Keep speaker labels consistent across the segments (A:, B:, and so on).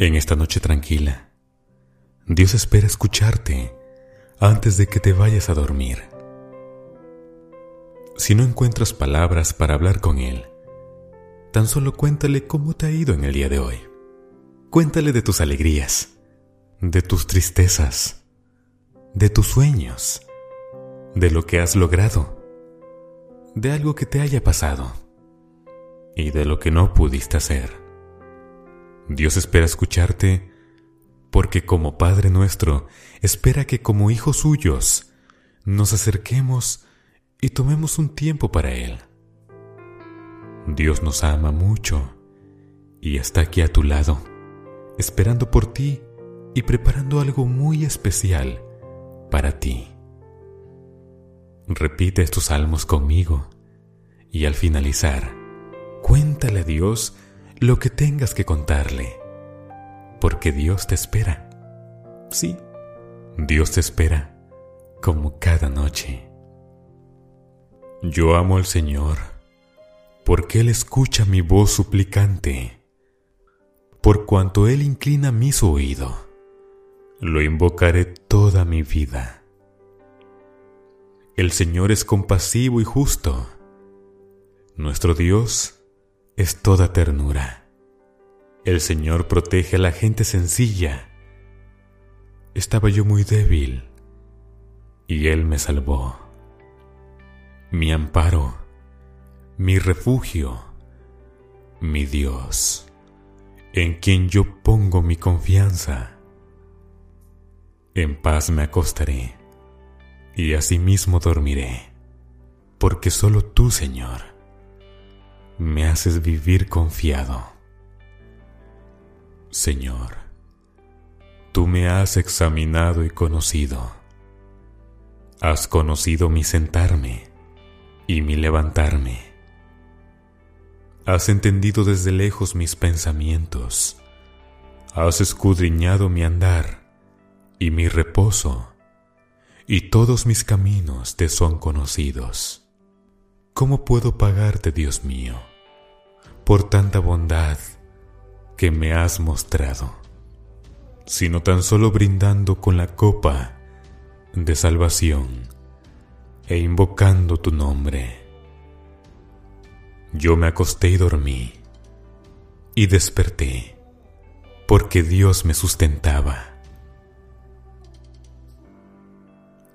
A: En esta noche tranquila, Dios espera escucharte antes de que te vayas a dormir. Si no encuentras palabras para hablar con Él, tan solo cuéntale cómo te ha ido en el día de hoy. Cuéntale de tus alegrías, de tus tristezas, de tus sueños, de lo que has logrado, de algo que te haya pasado y de lo que no pudiste hacer. Dios espera escucharte porque como Padre nuestro espera que como hijos suyos nos acerquemos y tomemos un tiempo para Él. Dios nos ama mucho y está aquí a tu lado, esperando por ti y preparando algo muy especial para ti. Repite estos salmos conmigo y al finalizar, cuéntale a Dios lo que tengas que contarle, porque Dios te espera. Sí, Dios te espera, como cada noche. Yo amo al Señor, porque Él escucha mi voz suplicante, por cuanto Él inclina mi oído, lo invocaré toda mi vida. El Señor es compasivo y justo. Nuestro Dios es toda ternura. El Señor protege a la gente sencilla. Estaba yo muy débil y Él me salvó. Mi amparo, mi refugio, mi Dios, en quien yo pongo mi confianza. En paz me acostaré y asimismo dormiré, porque solo tú, Señor, me haces vivir confiado. Señor, tú me has examinado y conocido. Has conocido mi sentarme y mi levantarme. Has entendido desde lejos mis pensamientos. Has escudriñado mi andar y mi reposo, y todos mis caminos te son conocidos. ¿Cómo puedo pagarte, Dios mío? Por tanta bondad que me has mostrado, sino tan solo brindando con la copa de salvación e invocando tu nombre. Yo me acosté y dormí y desperté porque Dios me sustentaba.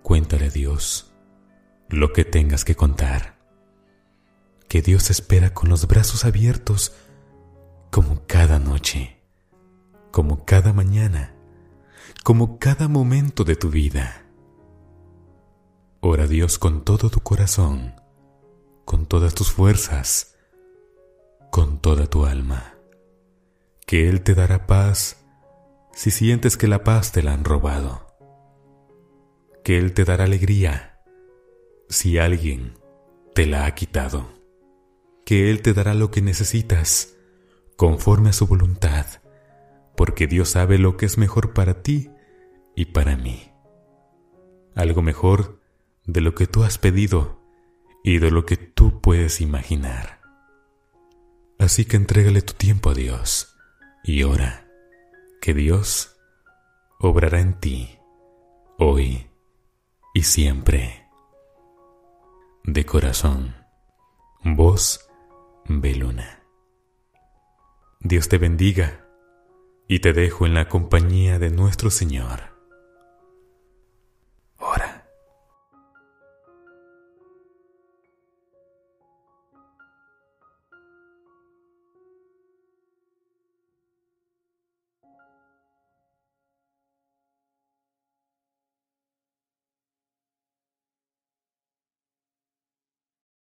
A: Cuéntale Dios lo que tengas que contar que Dios espera con los brazos abiertos como cada noche, como cada mañana, como cada momento de tu vida. Ora a Dios con todo tu corazón, con todas tus fuerzas, con toda tu alma, que Él te dará paz si sientes que la paz te la han robado, que Él te dará alegría si alguien te la ha quitado que Él te dará lo que necesitas, conforme a su voluntad, porque Dios sabe lo que es mejor para ti y para mí. Algo mejor de lo que tú has pedido y de lo que tú puedes imaginar. Así que entrégale tu tiempo a Dios y ora que Dios obrará en ti hoy y siempre. De corazón, voz Beluna. Dios te bendiga y te dejo en la compañía de nuestro Señor.